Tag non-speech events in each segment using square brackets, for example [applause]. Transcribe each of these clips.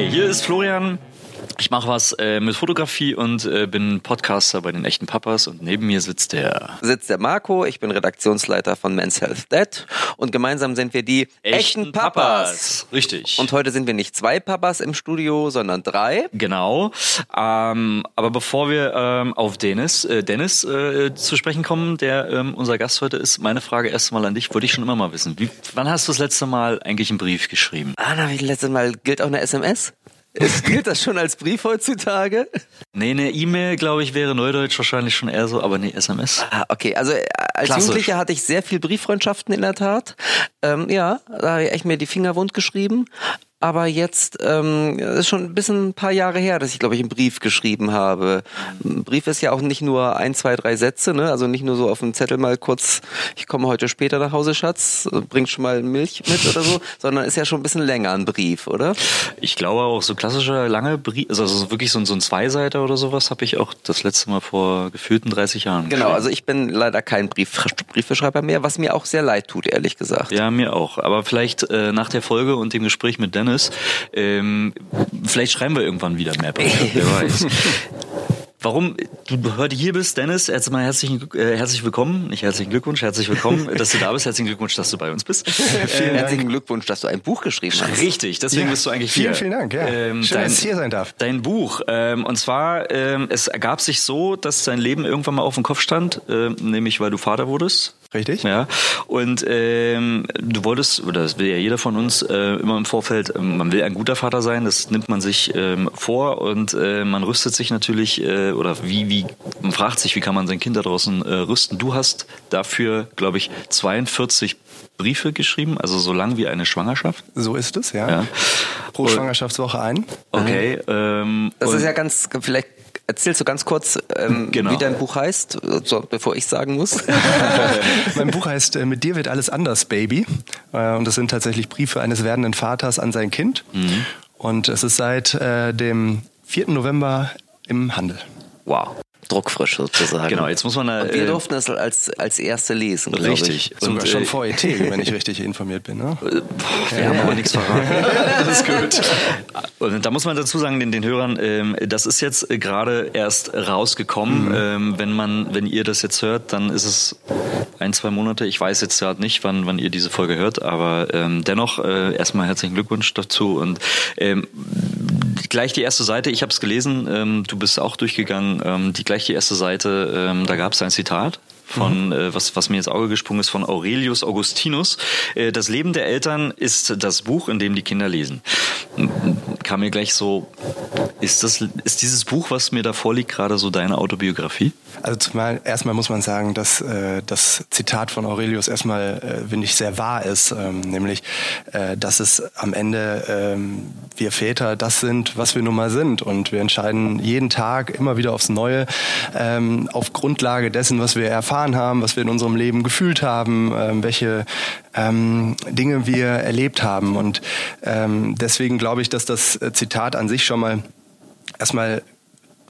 Hi, hier ist Florian. Ich mache was äh, mit Fotografie und äh, bin Podcaster bei den echten Papas und neben mir sitzt der sitzt der Marco, ich bin Redaktionsleiter von Men's Health Dead und gemeinsam sind wir die echten, echten Papas. Papas. Richtig. Und heute sind wir nicht zwei Papas im Studio, sondern drei. Genau. Ähm, aber bevor wir ähm, auf Dennis, äh, Dennis äh, zu sprechen kommen, der ähm, unser Gast heute ist, meine Frage erst mal an dich, wollte ich schon immer mal wissen. Wie, wann hast du das letzte Mal eigentlich einen Brief geschrieben? Ah, na, wie das letzte Mal gilt auch eine SMS? Es gilt das schon als Brief heutzutage? Nee, eine E-Mail, glaube ich, wäre Neudeutsch wahrscheinlich schon eher so, aber nee, SMS. Ah, okay. Also äh, als Klassisch. Jugendlicher hatte ich sehr viel Brieffreundschaften in der Tat. Ähm, ja, da habe ich echt mir die Finger wund geschrieben. Aber jetzt ähm, ist schon ein bisschen ein paar Jahre her, dass ich, glaube ich, einen Brief geschrieben habe. Ein Brief ist ja auch nicht nur ein, zwei, drei Sätze, ne? Also nicht nur so auf dem Zettel mal kurz, ich komme heute später nach Hause, Schatz, bring schon mal Milch mit oder so, [laughs] sondern ist ja schon ein bisschen länger ein Brief, oder? Ich glaube auch so klassischer lange Brief, also, also wirklich so ein, so ein Zweiseiter oder sowas habe ich auch das letzte Mal vor gefühlten 30 Jahren. Genau, also ich bin leider kein Brief, Briefeschreiber mehr, was mir auch sehr leid tut, ehrlich gesagt. Ja, mir auch. Aber vielleicht äh, nach der Folge und dem Gespräch mit Dennis Dennis. Ähm, vielleicht schreiben wir irgendwann wieder mehr wer [laughs] weiß. Warum du heute hier bist, Dennis, erstmal herzlichen, äh, herzlich willkommen, nicht herzlichen Glückwunsch, herzlich willkommen, [laughs] dass du da bist, herzlichen Glückwunsch, dass du bei uns bist. [laughs] vielen äh, herzlichen Glückwunsch, dass du ein Buch geschrieben hast. Richtig, deswegen ja, bist du eigentlich hier. Vielen, vielen Dank, ja. Ähm, Schön, dein, dass ich hier sein darf. Dein Buch, ähm, und zwar, ähm, es ergab sich so, dass dein Leben irgendwann mal auf dem Kopf stand, äh, nämlich weil du Vater wurdest. Richtig. Ja. Und ähm, du wolltest, oder das will ja jeder von uns äh, immer im Vorfeld, ähm, man will ein guter Vater sein, das nimmt man sich ähm, vor und äh, man rüstet sich natürlich, äh, oder wie, wie, man fragt sich, wie kann man sein Kind da draußen äh, rüsten. Du hast dafür, glaube ich, 42 Briefe geschrieben, also so lang wie eine Schwangerschaft. So ist es, ja. ja. Pro Schwangerschaftswoche ein. Okay. Ähm, das ist ja ganz, vielleicht Erzählst du ganz kurz, ähm, [laughs] genau. wie dein Buch heißt, so, bevor ich sagen muss? [laughs] mein Buch heißt äh, Mit dir wird alles anders, Baby. Äh, und das sind tatsächlich Briefe eines werdenden Vaters an sein Kind. Mhm. Und es ist seit äh, dem 4. November im Handel. Wow druckfrisch sozusagen. Genau, jetzt muss man da, und wir äh, durften es als, als erste lesen, Richtig. Ich. Sogar und, schon äh, vor ET, wenn ich richtig informiert bin. Ne? [laughs] Äh, wir ja. haben aber nichts verraten. [laughs] das ist gut. Und da muss man dazu sagen, den, den Hörern, ähm, das ist jetzt gerade erst rausgekommen. Mhm. Ähm, wenn man, wenn ihr das jetzt hört, dann ist es ein, zwei Monate. Ich weiß jetzt gerade nicht, wann, wann ihr diese Folge hört, aber ähm, dennoch äh, erstmal herzlichen Glückwunsch dazu und ähm, gleich die erste Seite, ich habe es gelesen, ähm, du bist auch durchgegangen, ähm, die gleich die erste Seite, ähm, da gab es ein Zitat von mhm. äh, was was mir ins Auge gesprungen ist von Aurelius Augustinus. Äh, das Leben der Eltern ist das Buch, in dem die Kinder lesen. Kam mir gleich so, ist das ist dieses Buch, was mir da vorliegt, gerade so deine Autobiografie? Also zumal erstmal muss man sagen, dass äh, das Zitat von Aurelius erstmal äh, finde ich sehr wahr ist, ähm, nämlich äh, dass es am Ende ähm, wir Väter das sind, was wir nun mal sind und wir entscheiden jeden Tag immer wieder aufs Neue ähm, auf Grundlage dessen, was wir erfahren haben, was wir in unserem Leben gefühlt haben, ähm, welche ähm, Dinge wir erlebt haben. Und ähm, deswegen glaube ich, dass das Zitat an sich schon mal erstmal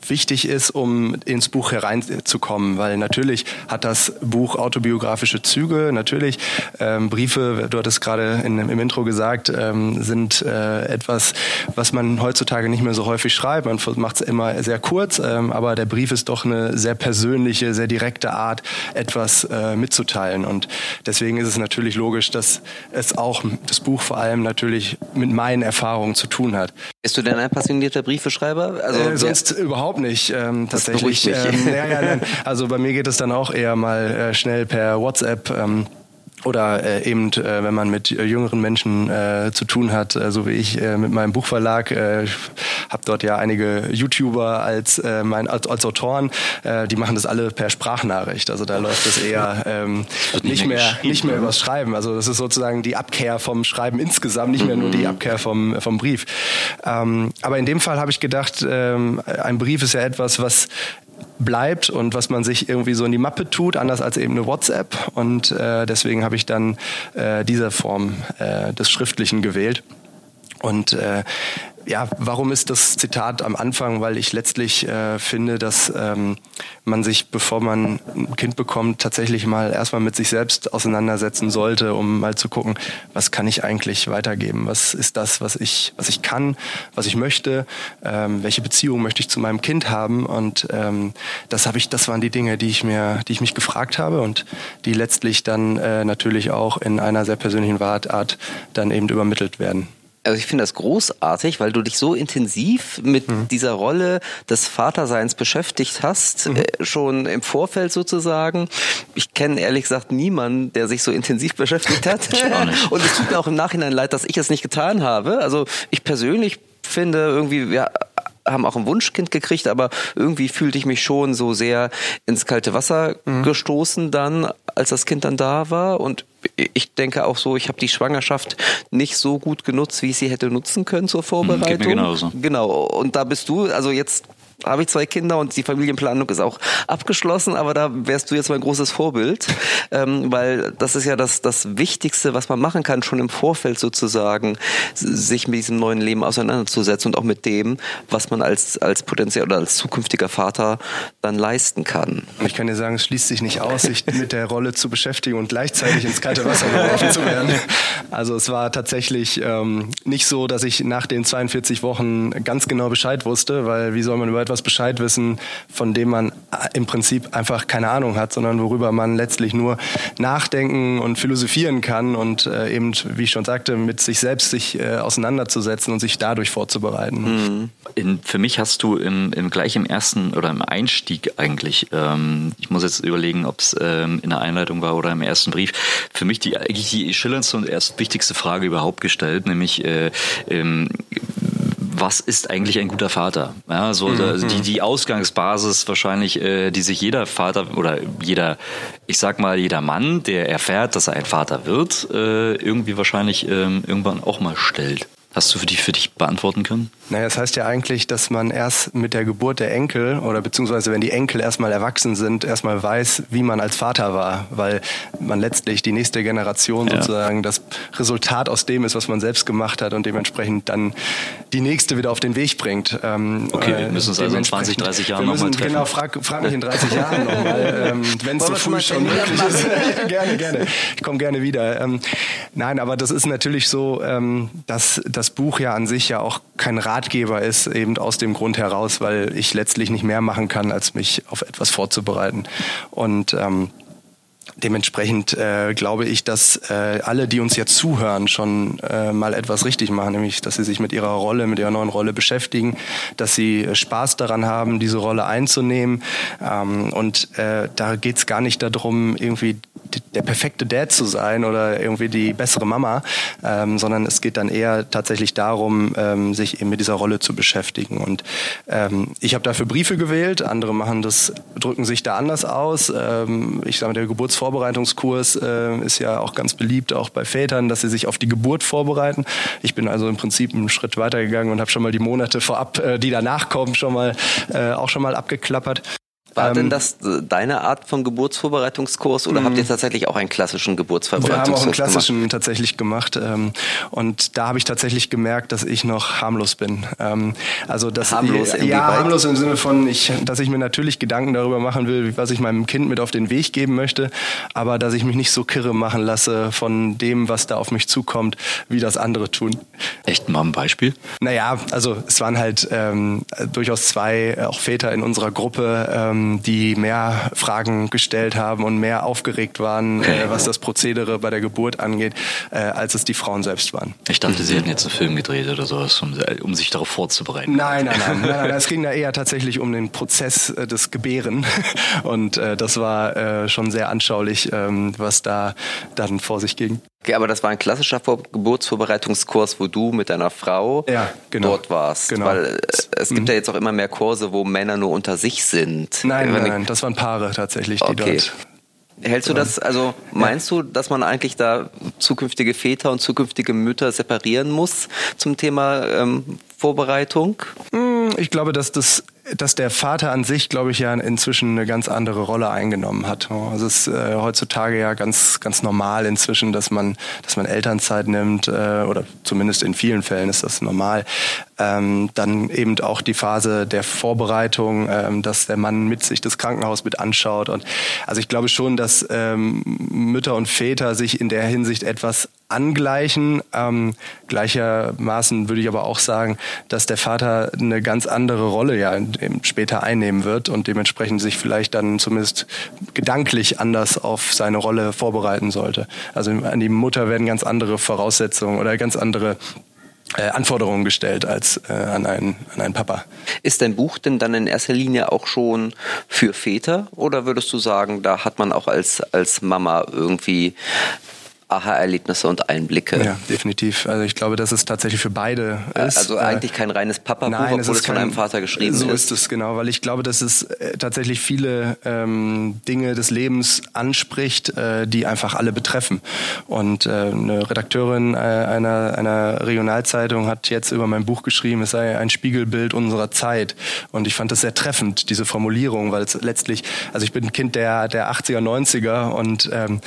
wichtig ist, um ins Buch hereinzukommen, weil natürlich hat das Buch autobiografische Züge, natürlich ähm, Briefe, du hattest gerade in, im Intro gesagt, ähm, sind äh, etwas, was man heutzutage nicht mehr so häufig schreibt. Man macht es immer sehr kurz, ähm, aber der Brief ist doch eine sehr persönliche, sehr direkte Art, etwas äh, mitzuteilen. Und deswegen ist es natürlich logisch, dass es auch das Buch vor allem natürlich mit meinen Erfahrungen zu tun hat. Bist du denn ein passionierter Briefeschreiber? Also äh, sonst überhaupt nicht. Ähm, tatsächlich. Ähm, ja, ja, also bei mir geht es dann auch eher mal äh, schnell per WhatsApp. Ähm, oder äh, eben, äh, wenn man mit äh, jüngeren Menschen äh, zu tun hat, äh, so wie ich äh, mit meinem Buchverlag, äh, habe dort ja einige YouTuber als, äh, mein, als, als Autoren, äh, die machen das alle per Sprachnachricht. Also da läuft es eher ähm, nicht, mehr, nicht mehr übers Schreiben. Also das ist sozusagen die Abkehr vom Schreiben insgesamt, nicht mehr nur die mhm. Abkehr vom, vom Brief. Ähm, aber in dem Fall habe ich gedacht, ähm, ein Brief ist ja etwas, was bleibt und was man sich irgendwie so in die Mappe tut, anders als eben eine WhatsApp. Und äh, deswegen habe ich dann äh, diese Form äh, des Schriftlichen gewählt. Und äh, ja, warum ist das Zitat am Anfang? Weil ich letztlich äh, finde, dass ähm, man sich, bevor man ein Kind bekommt, tatsächlich mal erstmal mit sich selbst auseinandersetzen sollte, um mal zu gucken, was kann ich eigentlich weitergeben? Was ist das, was ich, was ich kann, was ich möchte? Ähm, welche Beziehung möchte ich zu meinem Kind haben? Und ähm, das habe ich, das waren die Dinge, die ich mir, die ich mich gefragt habe und die letztlich dann äh, natürlich auch in einer sehr persönlichen Art dann eben übermittelt werden also ich finde das großartig, weil du dich so intensiv mit mhm. dieser Rolle des Vaterseins beschäftigt hast, mhm. äh, schon im Vorfeld sozusagen. Ich kenne ehrlich gesagt niemanden, der sich so intensiv [laughs] beschäftigt hat. Und es tut mir auch im Nachhinein leid, dass ich es nicht getan habe. Also ich persönlich finde irgendwie, wir haben auch ein Wunschkind gekriegt, aber irgendwie fühlte ich mich schon so sehr ins kalte Wasser mhm. gestoßen dann, als das Kind dann da war. Und ich denke auch so, ich habe die Schwangerschaft nicht so gut genutzt, wie ich sie hätte nutzen können zur Vorbereitung. Hm, geht mir genauso. Genau. Und da bist du, also jetzt habe ich zwei Kinder und die Familienplanung ist auch abgeschlossen, aber da wärst du jetzt mein großes Vorbild, ähm, weil das ist ja das, das Wichtigste, was man machen kann, schon im Vorfeld sozusagen, sich mit diesem neuen Leben auseinanderzusetzen und auch mit dem, was man als, als potenziell oder als zukünftiger Vater dann leisten kann. Ich kann dir sagen, es schließt sich nicht aus, sich [laughs] mit der Rolle zu beschäftigen und gleichzeitig ins kalte Wasser geworfen zu werden. Also es war tatsächlich ähm, nicht so, dass ich nach den 42 Wochen ganz genau Bescheid wusste, weil wie soll man über etwas Bescheid wissen, von dem man im Prinzip einfach keine Ahnung hat, sondern worüber man letztlich nur nachdenken und philosophieren kann und äh, eben, wie ich schon sagte, mit sich selbst sich äh, auseinanderzusetzen und sich dadurch vorzubereiten. Mhm. In, für mich hast du im, im gleich im ersten oder im Einstieg eigentlich, ähm, ich muss jetzt überlegen, ob es ähm, in der Einleitung war oder im ersten Brief, für mich die eigentlich die schillerndste und erst wichtigste Frage überhaupt gestellt, nämlich äh, ähm, was ist eigentlich ein guter Vater? Ja, so mhm. also die, die Ausgangsbasis wahrscheinlich, äh, die sich jeder Vater oder jeder, ich sag mal, jeder Mann, der erfährt, dass er ein Vater wird, äh, irgendwie wahrscheinlich ähm, irgendwann auch mal stellt. Hast du für dich, für dich beantworten können? Naja, das heißt ja eigentlich, dass man erst mit der Geburt der Enkel oder beziehungsweise wenn die Enkel erstmal erwachsen sind, erstmal weiß, wie man als Vater war, weil man letztlich die nächste Generation ja. sozusagen das Resultat aus dem ist, was man selbst gemacht hat und dementsprechend dann die nächste wieder auf den Weg bringt. Ähm, okay, wir müssen uns also in 20, 30 Jahren nochmal treffen. Genau, frag, frag mich in 30 Jahren nochmal, [laughs] ähm, wenn es so früh schon möglich ist. [laughs] gerne, gerne. Ich komme gerne wieder. Ähm, nein, aber das ist natürlich so, ähm, dass, dass das Buch ja an sich ja auch kein Ratgeber ist, eben aus dem Grund heraus, weil ich letztlich nicht mehr machen kann, als mich auf etwas vorzubereiten. Und ähm, dementsprechend äh, glaube ich, dass äh, alle, die uns jetzt zuhören, schon äh, mal etwas richtig machen, nämlich, dass sie sich mit ihrer Rolle, mit ihrer neuen Rolle beschäftigen, dass sie Spaß daran haben, diese Rolle einzunehmen. Ähm, und äh, da es gar nicht darum, irgendwie der perfekte Dad zu sein oder irgendwie die bessere Mama, ähm, sondern es geht dann eher tatsächlich darum, ähm, sich eben mit dieser Rolle zu beschäftigen. Und ähm, ich habe dafür Briefe gewählt, andere machen das, drücken sich da anders aus. Ähm, ich sage, der Geburtsvorbereitungskurs äh, ist ja auch ganz beliebt, auch bei Vätern, dass sie sich auf die Geburt vorbereiten. Ich bin also im Prinzip einen Schritt weitergegangen und habe schon mal die Monate vorab, äh, die danach kommen, schon mal äh, auch schon mal abgeklappert. War ähm, denn das äh, deine Art von Geburtsvorbereitungskurs oder habt ihr mhm. tatsächlich auch einen klassischen Geburtsvorbereitungskurs gemacht? Wir haben auch einen klassischen gemacht? tatsächlich gemacht ähm, und da habe ich tatsächlich gemerkt, dass ich noch harmlos bin. Ähm, also dass harmlos ich, ja harmlos im Sinne von, ich, dass ich mir natürlich Gedanken darüber machen will, was ich meinem Kind mit auf den Weg geben möchte, aber dass ich mich nicht so kirre machen lasse von dem, was da auf mich zukommt, wie das andere tun. Echt mal ein Beispiel? Naja, also es waren halt ähm, durchaus zwei auch Väter in unserer Gruppe. Ähm, die mehr Fragen gestellt haben und mehr aufgeregt waren, okay. äh, was das Prozedere bei der Geburt angeht, äh, als es die Frauen selbst waren. Ich dachte, sie hätten jetzt einen Film gedreht oder sowas, um, um sich darauf vorzubereiten. Nein, nein, nein, nein, nein. [laughs] Es ging da eher tatsächlich um den Prozess äh, des Gebären [laughs] und äh, das war äh, schon sehr anschaulich, ähm, was da dann vor sich ging. Okay, aber das war ein klassischer Vor Geburtsvorbereitungskurs, wo du mit deiner Frau ja, genau. dort warst. Genau. Weil äh, es gibt mhm. ja jetzt auch immer mehr Kurse, wo Männer nur unter sich sind. Nein, nein, nein, das waren Paare tatsächlich, die okay. dort Hältst du das, also meinst du, dass man eigentlich da zukünftige Väter und zukünftige Mütter separieren muss zum Thema ähm, Vorbereitung? Hm, ich glaube, dass das dass der Vater an sich, glaube ich, ja inzwischen eine ganz andere Rolle eingenommen hat. Also es ist äh, heutzutage ja ganz, ganz normal inzwischen, dass man, dass man Elternzeit nimmt, äh, oder zumindest in vielen Fällen ist das normal. Ähm, dann eben auch die Phase der Vorbereitung, ähm, dass der Mann mit sich das Krankenhaus mit anschaut. Und also ich glaube schon, dass ähm, Mütter und Väter sich in der Hinsicht etwas angleichen. Ähm, gleichermaßen würde ich aber auch sagen, dass der Vater eine ganz andere Rolle ja später einnehmen wird und dementsprechend sich vielleicht dann zumindest gedanklich anders auf seine Rolle vorbereiten sollte. Also an die Mutter werden ganz andere Voraussetzungen oder ganz andere Anforderungen gestellt als äh, an, einen, an einen Papa. Ist dein Buch denn dann in erster Linie auch schon für Väter oder würdest du sagen, da hat man auch als, als Mama irgendwie Aha-Erlebnisse und Einblicke. Ja, definitiv. Also ich glaube, dass es tatsächlich für beide ist. Also eigentlich kein reines Papa-Buch, obwohl es, es von einem Vater geschrieben so ist. So ist es, genau, weil ich glaube, dass es äh, tatsächlich viele ähm, Dinge des Lebens anspricht, äh, die einfach alle betreffen. Und äh, eine Redakteurin äh, einer, einer Regionalzeitung hat jetzt über mein Buch geschrieben, es sei ein Spiegelbild unserer Zeit. Und ich fand das sehr treffend, diese Formulierung, weil es letztlich, also ich bin ein Kind der, der 80er, 90er und ähm,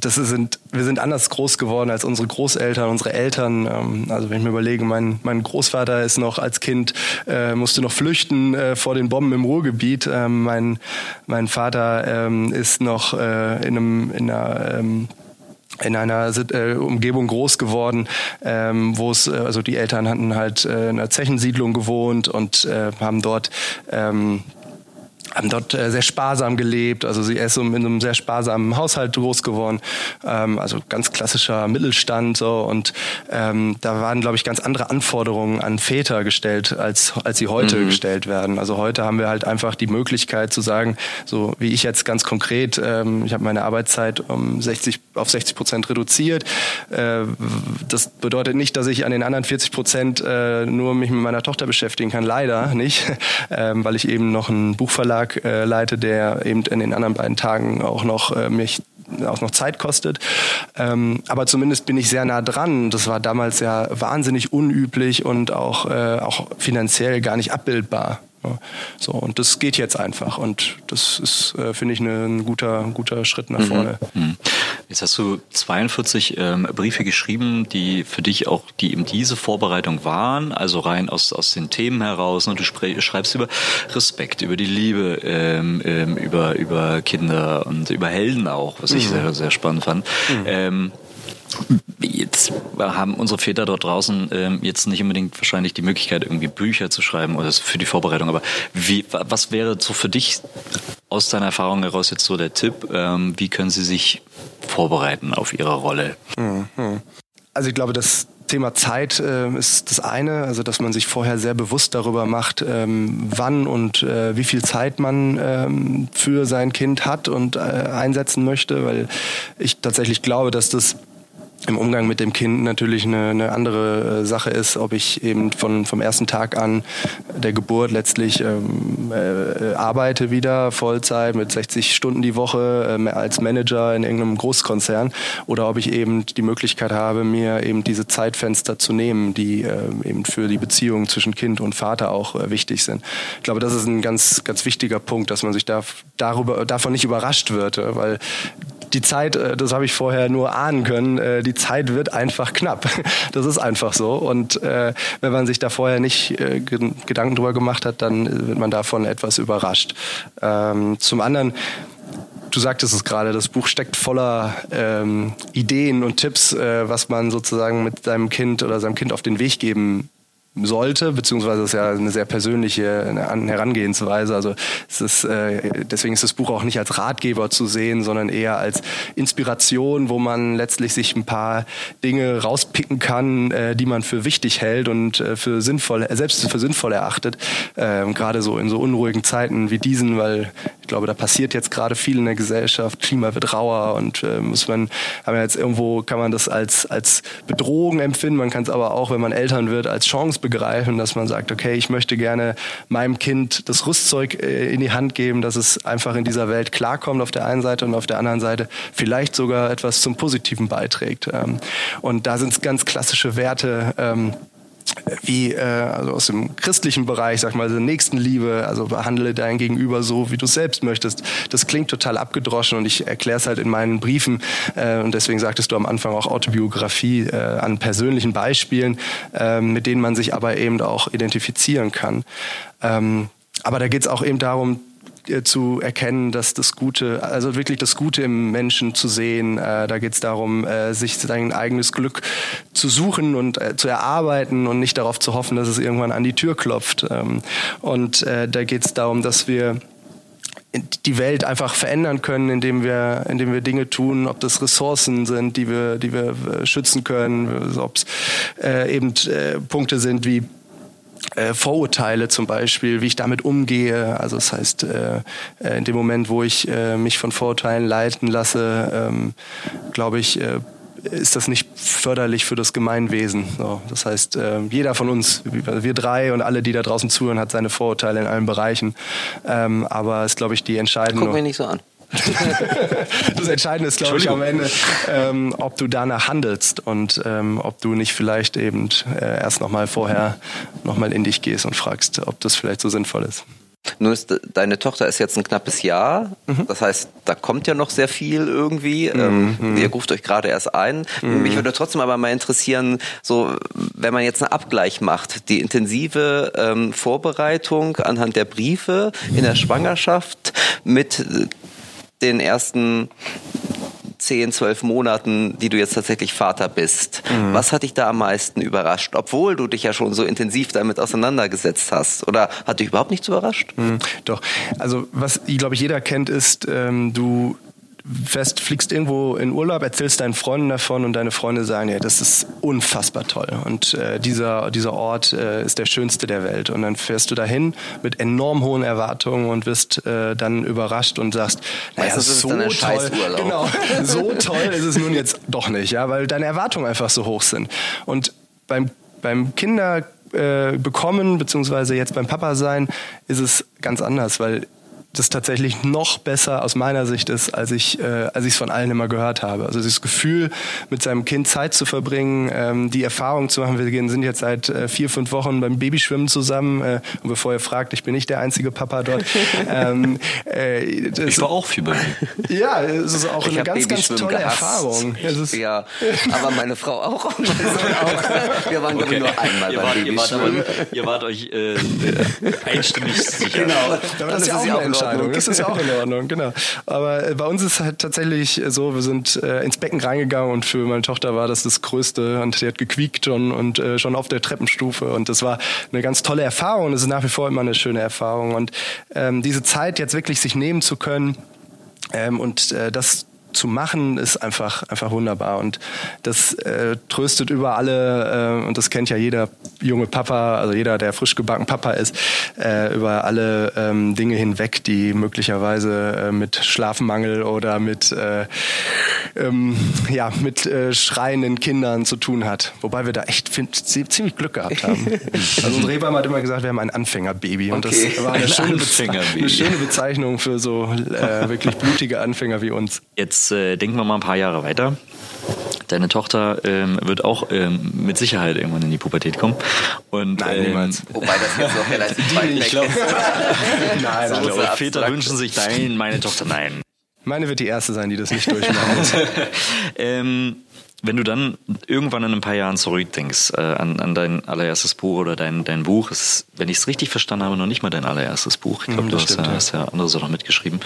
das sind, wir sind anders groß geworden als unsere Großeltern, unsere Eltern. Ähm, also wenn ich mir überlege, mein, mein Großvater ist noch als Kind, äh, musste noch flüchten äh, vor den Bomben im Ruhrgebiet. Ähm, mein, mein Vater ähm, ist noch äh, in, einem, in einer ähm, in einer äh, Umgebung groß geworden, ähm, wo es, äh, also die Eltern hatten halt äh, in einer Zechensiedlung gewohnt und haben dort ähm, haben dort äh, sehr sparsam gelebt. Also sie ist in einem sehr sparsamen Haushalt groß geworden. Ähm, also ganz klassischer Mittelstand so und ähm, da waren, glaube ich, ganz andere Anforderungen an Väter gestellt, als als sie heute mhm. gestellt werden. Also heute haben wir halt einfach die Möglichkeit zu sagen, so wie ich jetzt ganz konkret, ähm, ich habe meine Arbeitszeit um 60 auf 60 Prozent reduziert. Äh, das bedeutet nicht, dass ich an den anderen 40 Prozent äh, nur mich mit meiner Tochter beschäftigen kann. Leider nicht, [laughs] ähm, weil ich eben noch einen Buchverlag Verlag äh, leite, der eben in den anderen beiden Tagen auch noch äh, mich auch noch Zeit kostet. Ähm, aber zumindest bin ich sehr nah dran. Das war damals ja wahnsinnig unüblich und auch, äh, auch finanziell gar nicht abbildbar. So, und das geht jetzt einfach. Und das ist, äh, finde ich, ne, ein guter, guter Schritt nach mhm. vorne. Mhm. Jetzt hast du 42 ähm, Briefe geschrieben, die für dich auch, die eben diese Vorbereitung waren, also rein aus, aus den Themen heraus. Und du schreibst über Respekt, über die Liebe, ähm, ähm, über, über Kinder und über Helden auch, was ich mhm. sehr, sehr spannend fand. Mhm. Jetzt haben unsere Väter dort draußen ähm, jetzt nicht unbedingt wahrscheinlich die Möglichkeit, irgendwie Bücher zu schreiben oder für die Vorbereitung. Aber wie, was wäre so für dich aus deiner Erfahrung heraus jetzt so der Tipp? Ähm, wie können sie sich vorbereiten auf ihre Rolle? Mhm. Also ich glaube, das Thema Zeit äh, ist das eine, also dass man sich vorher sehr bewusst darüber macht, ähm, wann und äh, wie viel Zeit man ähm, für sein Kind hat und äh, einsetzen möchte, weil ich tatsächlich glaube, dass das im Umgang mit dem Kind natürlich eine, eine andere äh, Sache ist, ob ich eben von, vom ersten Tag an der Geburt letztlich ähm, äh, arbeite wieder Vollzeit mit 60 Stunden die Woche äh, als Manager in irgendeinem Großkonzern oder ob ich eben die Möglichkeit habe, mir eben diese Zeitfenster zu nehmen, die äh, eben für die Beziehung zwischen Kind und Vater auch äh, wichtig sind. Ich glaube, das ist ein ganz, ganz wichtiger Punkt, dass man sich da, darüber, davon nicht überrascht wird, äh, weil die Zeit, äh, das habe ich vorher nur ahnen können, äh, die Zeit wird einfach knapp. [laughs] Das ist einfach so. Und äh, wenn man sich da vorher nicht Gedanken drüber gemacht hat, dann wird man davon etwas überrascht. Ähm, zum anderen, du sagtest es gerade, das Buch steckt voller ähm, Ideen und Tipps, was man sozusagen mit seinem Kind oder seinem Kind auf den Weg geben sollte, beziehungsweise ist ja eine sehr persönliche Herangehensweise. Also es ist, äh, deswegen ist das Buch auch nicht als Ratgeber zu sehen, sondern eher als Inspiration, wo man letztlich sich ein paar Dinge rauspicken kann, äh, die man für wichtig hält und äh, für sinnvoll, selbst für sinnvoll erachtet. Ähm, gerade so in so unruhigen Zeiten wie diesen, weil ich glaube, da passiert jetzt gerade viel in der Gesellschaft. Klima wird rauer und äh, muss man, haben jetzt irgendwo, kann man das als, als Bedrohung empfinden. Man kann es aber auch, wenn man Eltern wird, als Chance begreifen, dass man sagt, okay, ich möchte gerne meinem Kind das Rüstzeug äh, in die Hand geben, dass es einfach in dieser Welt klarkommt auf der einen Seite und auf der anderen Seite vielleicht sogar etwas zum Positiven beiträgt. Ähm, und da sind es ganz klassische Werte, ähm, wie äh, also aus dem christlichen Bereich, sag mal, Nächstenliebe, also behandle dein Gegenüber so, wie du es selbst möchtest. Das klingt total abgedroschen und ich erkläre es halt in meinen Briefen äh, und deswegen sagtest du am Anfang auch Autobiografie äh, an persönlichen Beispielen, äh, mit denen man sich aber eben auch identifizieren kann. Ähm, aber da geht es auch eben darum, zu erkennen, dass das Gute, also wirklich das Gute im Menschen zu sehen. Äh, da geht es darum, äh, sich sein eigenes Glück zu suchen und äh, zu erarbeiten und nicht darauf zu hoffen, dass es irgendwann an die Tür klopft. Ähm, und äh, da geht es darum, dass wir die Welt einfach verändern können, indem wir, indem wir Dinge tun, ob das Ressourcen sind, die wir, die wir äh, schützen können, ob es äh, eben äh, Punkte sind wie äh, Vorurteile zum Beispiel, wie ich damit umgehe. Also das heißt, äh, äh, in dem Moment, wo ich äh, mich von Vorurteilen leiten lasse, ähm, glaube ich, äh, ist das nicht förderlich für das Gemeinwesen. So, das heißt, äh, jeder von uns, wir drei und alle, die da draußen zuhören, hat seine Vorurteile in allen Bereichen. Ähm, aber es ist, glaube ich, die entscheidende. Guck mich nicht so an. [laughs] das Entscheidende ist, glaube ich, am Ende, ähm, ob du danach handelst und ähm, ob du nicht vielleicht eben äh, erst nochmal vorher nochmal in dich gehst und fragst, ob das vielleicht so sinnvoll ist. Nun ist deine Tochter ist jetzt ein knappes Jahr. Mhm. Das heißt, da kommt ja noch sehr viel irgendwie. Mhm. Ähm, ihr ruft euch gerade erst ein. Mhm. Mich würde trotzdem aber mal interessieren, so wenn man jetzt einen Abgleich macht, die intensive ähm, Vorbereitung anhand der Briefe in der Schwangerschaft mit den ersten zehn, zwölf Monaten, die du jetzt tatsächlich Vater bist. Mhm. Was hat dich da am meisten überrascht? Obwohl du dich ja schon so intensiv damit auseinandergesetzt hast. Oder hat dich überhaupt nichts überrascht? Mhm, doch. Also was, glaube ich, jeder kennt, ist, ähm, du fährst, fliegst irgendwo in Urlaub, erzählst deinen Freunden davon und deine Freunde sagen, ja, das ist unfassbar toll. Und äh, dieser, dieser Ort äh, ist der schönste der Welt. Und dann fährst du dahin mit enorm hohen Erwartungen und wirst äh, dann überrascht und sagst, naja, so toll, genau, [laughs] so toll ist es nun jetzt doch nicht, ja, weil deine Erwartungen einfach so hoch sind. Und beim, beim Kinder äh, bekommen, beziehungsweise jetzt beim Papa sein, ist es ganz anders, weil das tatsächlich noch besser aus meiner Sicht ist, als ich äh, als ich es von allen immer gehört habe. Also das Gefühl, mit seinem Kind Zeit zu verbringen, ähm, die Erfahrung zu machen. Wir gehen, sind jetzt seit äh, vier fünf Wochen beim Babyschwimmen zusammen. Äh, und bevor ihr fragt, ich bin nicht der einzige Papa dort. [laughs] ähm, äh, ich war auch viel bei mir. Ja, es ist auch ich eine ganz ganz tolle gehasst. Erfahrung. ja, aber meine Frau auch. [laughs] auch. Wir waren okay. nur einmal ihr beim Babyschwimmen. Ihr wart, ihr wart euch äh, einstimmig sicher. Genau, aber das, das ist ja auch eine Entscheidung. Das ist ja auch in Ordnung, genau. Aber äh, bei uns ist es halt tatsächlich so, wir sind äh, ins Becken reingegangen und für meine Tochter war das das Größte und sie hat gequiekt schon und äh, schon auf der Treppenstufe und das war eine ganz tolle Erfahrung es ist nach wie vor immer eine schöne Erfahrung und ähm, diese Zeit jetzt wirklich sich nehmen zu können ähm, und äh, das zu machen, ist einfach, einfach wunderbar. Und das äh, tröstet über alle, äh, und das kennt ja jeder junge Papa, also jeder, der frisch gebacken Papa ist, äh, über alle ähm, Dinge hinweg, die möglicherweise äh, mit Schlafmangel oder mit, äh, ähm, ja, mit äh, schreienden Kindern zu tun hat. Wobei wir da echt find, ziemlich Glück gehabt haben. [laughs] also unsere Hebamme hat immer gesagt, wir haben ein Anfängerbaby. Und okay. das war eine, ein schöne, eine schöne Bezeichnung für so äh, wirklich blutige Anfänger wie uns. Jetzt Jetzt äh, denken wir mal ein paar Jahre weiter. Deine Tochter ähm, wird auch ähm, mit Sicherheit irgendwann in die Pubertät kommen. Und, Nein, ähm, niemals. Wobei das jetzt noch relativ weit weg [laughs] ich glaub, Nein, ich glaube, Väter wünschen sich dein, meine Tochter nein. Meine wird die erste sein, die das nicht durchmachen muss. [laughs] ähm, wenn du dann irgendwann in ein paar Jahren zurückdenkst äh, an, an dein allererstes Buch oder dein, dein Buch, ist, wenn ich es richtig verstanden habe, noch nicht mal dein allererstes Buch. Ich glaube, mhm, du hast, stimmt, ja, hast ja andere Sachen mitgeschrieben.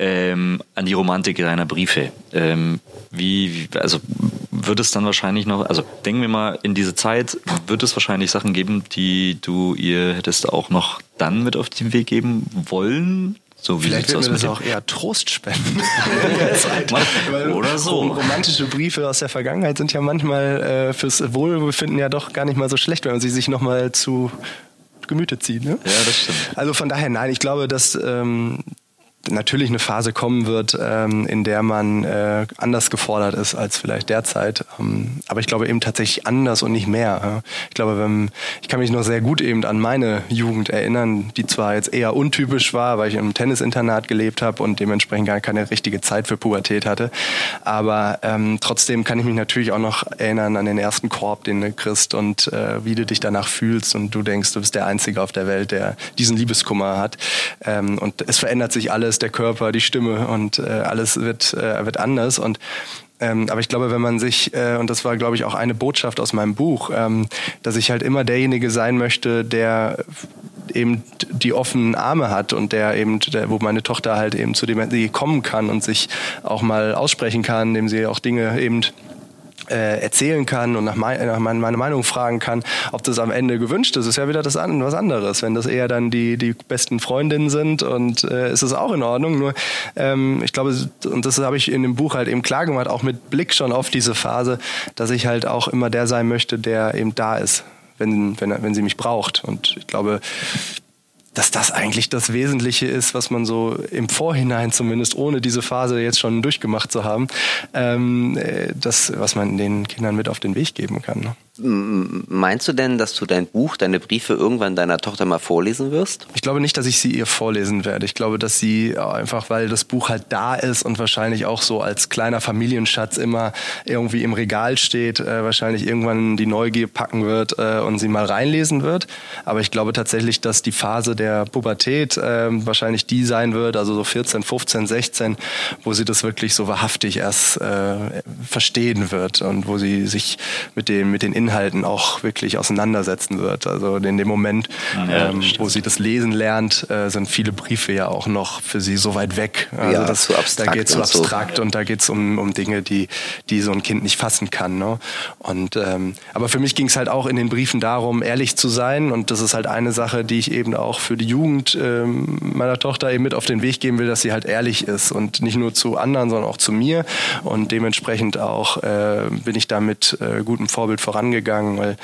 Ähm, an die Romantik deiner Briefe. Ähm, wie, wie, also wird es dann wahrscheinlich noch, also denken wir mal in diese Zeit, wird es wahrscheinlich Sachen geben, die du ihr hättest auch noch dann mit auf den Weg geben wollen? So wie Vielleicht wird mir das auch eher Trost spenden. [laughs] Oder so. Romantische Briefe aus der Vergangenheit sind ja manchmal äh, fürs Wohlbefinden ja doch gar nicht mal so schlecht, wenn man sie sich nochmal zu Gemüte zieht. Ne? Ja, das stimmt. Also von daher, nein, ich glaube, dass ähm, natürlich eine Phase kommen wird, ähm, in der man äh, anders gefordert ist als vielleicht derzeit. Ähm, aber ich glaube eben tatsächlich anders und nicht mehr. Ja. Ich glaube, wenn, ich kann mich noch sehr gut eben an meine Jugend erinnern, die zwar jetzt eher untypisch war, weil ich im Tennisinternat gelebt habe und dementsprechend gar keine richtige Zeit für Pubertät hatte. Aber ähm, trotzdem kann ich mich natürlich auch noch erinnern an den ersten Korb, den du kriegst und äh, wie du dich danach fühlst und du denkst, du bist der Einzige auf der Welt, der diesen Liebeskummer hat. Ähm, und es verändert sich alles, der Körper, die Stimme und äh, alles wird, äh, wird anders. Und ähm, aber ich glaube, wenn man sich, äh, und das war, glaube ich, auch eine Botschaft aus meinem Buch, ähm, dass ich halt immer derjenige sein möchte, der eben die offenen Arme hat und der eben, der, wo meine Tochter halt eben zu dem sie kommen kann und sich auch mal aussprechen kann, indem sie auch Dinge eben äh, erzählen kann und nach, mein, nach meine Meinung fragen kann, ob das am Ende gewünscht ist, ist ja wieder das an, was anderes. Wenn das eher dann die, die besten Freundinnen sind und äh, ist es auch in Ordnung. Nur ähm, ich glaube, und das habe ich in dem Buch halt eben klar gemacht, auch mit Blick schon auf diese Phase, dass ich halt auch immer der sein möchte, der eben da ist, wenn, wenn, wenn sie mich braucht. Und ich glaube, dass das eigentlich das Wesentliche ist, was man so im Vorhinein zumindest, ohne diese Phase jetzt schon durchgemacht zu haben, ähm, äh, das, was man den Kindern mit auf den Weg geben kann. Ne? Meinst du denn, dass du dein Buch, deine Briefe irgendwann deiner Tochter mal vorlesen wirst? Ich glaube nicht, dass ich sie ihr vorlesen werde. Ich glaube, dass sie einfach, weil das Buch halt da ist und wahrscheinlich auch so als kleiner Familienschatz immer irgendwie im Regal steht, äh, wahrscheinlich irgendwann die Neugier packen wird äh, und sie mal reinlesen wird. Aber ich glaube tatsächlich, dass die Phase der Pubertät äh, wahrscheinlich die sein wird, also so 14, 15, 16, wo sie das wirklich so wahrhaftig erst äh, verstehen wird und wo sie sich mit dem mit den Inhalten auch wirklich auseinandersetzen wird. Also in dem Moment, ja, ähm, wo sie das Lesen lernt, äh, sind viele Briefe ja auch noch für sie so weit weg. Also ja, das, da geht es so abstrakt und, so. und da geht es um, um Dinge, die, die so ein Kind nicht fassen kann. Ne? Und, ähm, aber für mich ging es halt auch in den Briefen darum, ehrlich zu sein. Und das ist halt eine Sache, die ich eben auch für die Jugend ähm, meiner Tochter eben mit auf den Weg geben will, dass sie halt ehrlich ist und nicht nur zu anderen, sondern auch zu mir. Und dementsprechend auch äh, bin ich da mit äh, gutem Vorbild vorangegangen angegangen, weil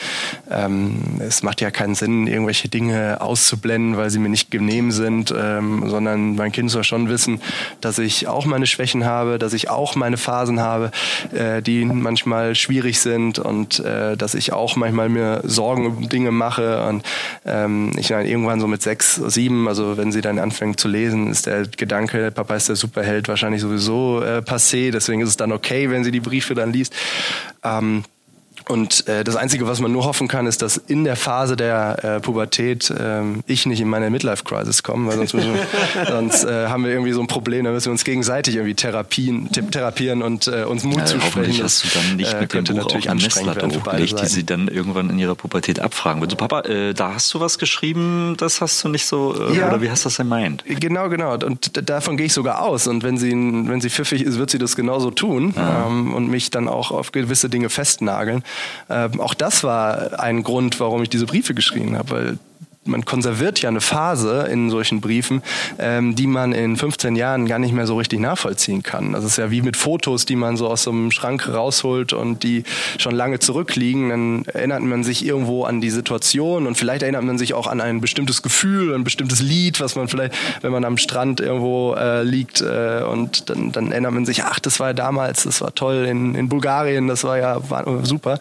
ähm, es macht ja keinen Sinn, irgendwelche Dinge auszublenden, weil sie mir nicht genehm sind, ähm, sondern mein Kind soll schon wissen, dass ich auch meine Schwächen habe, dass ich auch meine Phasen habe, äh, die manchmal schwierig sind und äh, dass ich auch manchmal mir Sorgen um Dinge mache und ähm, ich dann irgendwann so mit sechs, sieben, also wenn sie dann anfängt zu lesen, ist der Gedanke, Papa ist der Superheld wahrscheinlich sowieso äh, passé, deswegen ist es dann okay, wenn sie die Briefe dann liest. Ähm, und äh, das Einzige, was man nur hoffen kann, ist, dass in der Phase der äh, Pubertät äh, ich nicht in meine Midlife-Crisis komme, weil sonst, wir, [laughs] sonst äh, haben wir irgendwie so ein Problem, da müssen wir uns gegenseitig irgendwie therapien, therapieren und äh, uns Mut ja, zusprechen. Hoffentlich hast du dann nicht äh, mit dem Buch natürlich auch eine Messlatte hochgelegt, die sie dann irgendwann in ihrer Pubertät abfragen wird. So, Papa, äh, da hast du was geschrieben, das hast du nicht so, äh, ja. oder wie hast du das gemeint? Genau, genau. Und davon gehe ich sogar aus. Und wenn sie, wenn sie pfiffig ist, wird sie das genauso tun ah. ähm, und mich dann auch auf gewisse Dinge festnageln. Ähm, auch das war ein Grund, warum ich diese Briefe geschrieben habe, weil man konserviert ja eine Phase in solchen Briefen, ähm, die man in 15 Jahren gar nicht mehr so richtig nachvollziehen kann. Das ist ja wie mit Fotos, die man so aus so einem Schrank rausholt und die schon lange zurückliegen. Dann erinnert man sich irgendwo an die Situation und vielleicht erinnert man sich auch an ein bestimmtes Gefühl, ein bestimmtes Lied, was man vielleicht, wenn man am Strand irgendwo äh, liegt äh, und dann, dann erinnert man sich, ach, das war ja damals, das war toll in, in Bulgarien, das war ja war super.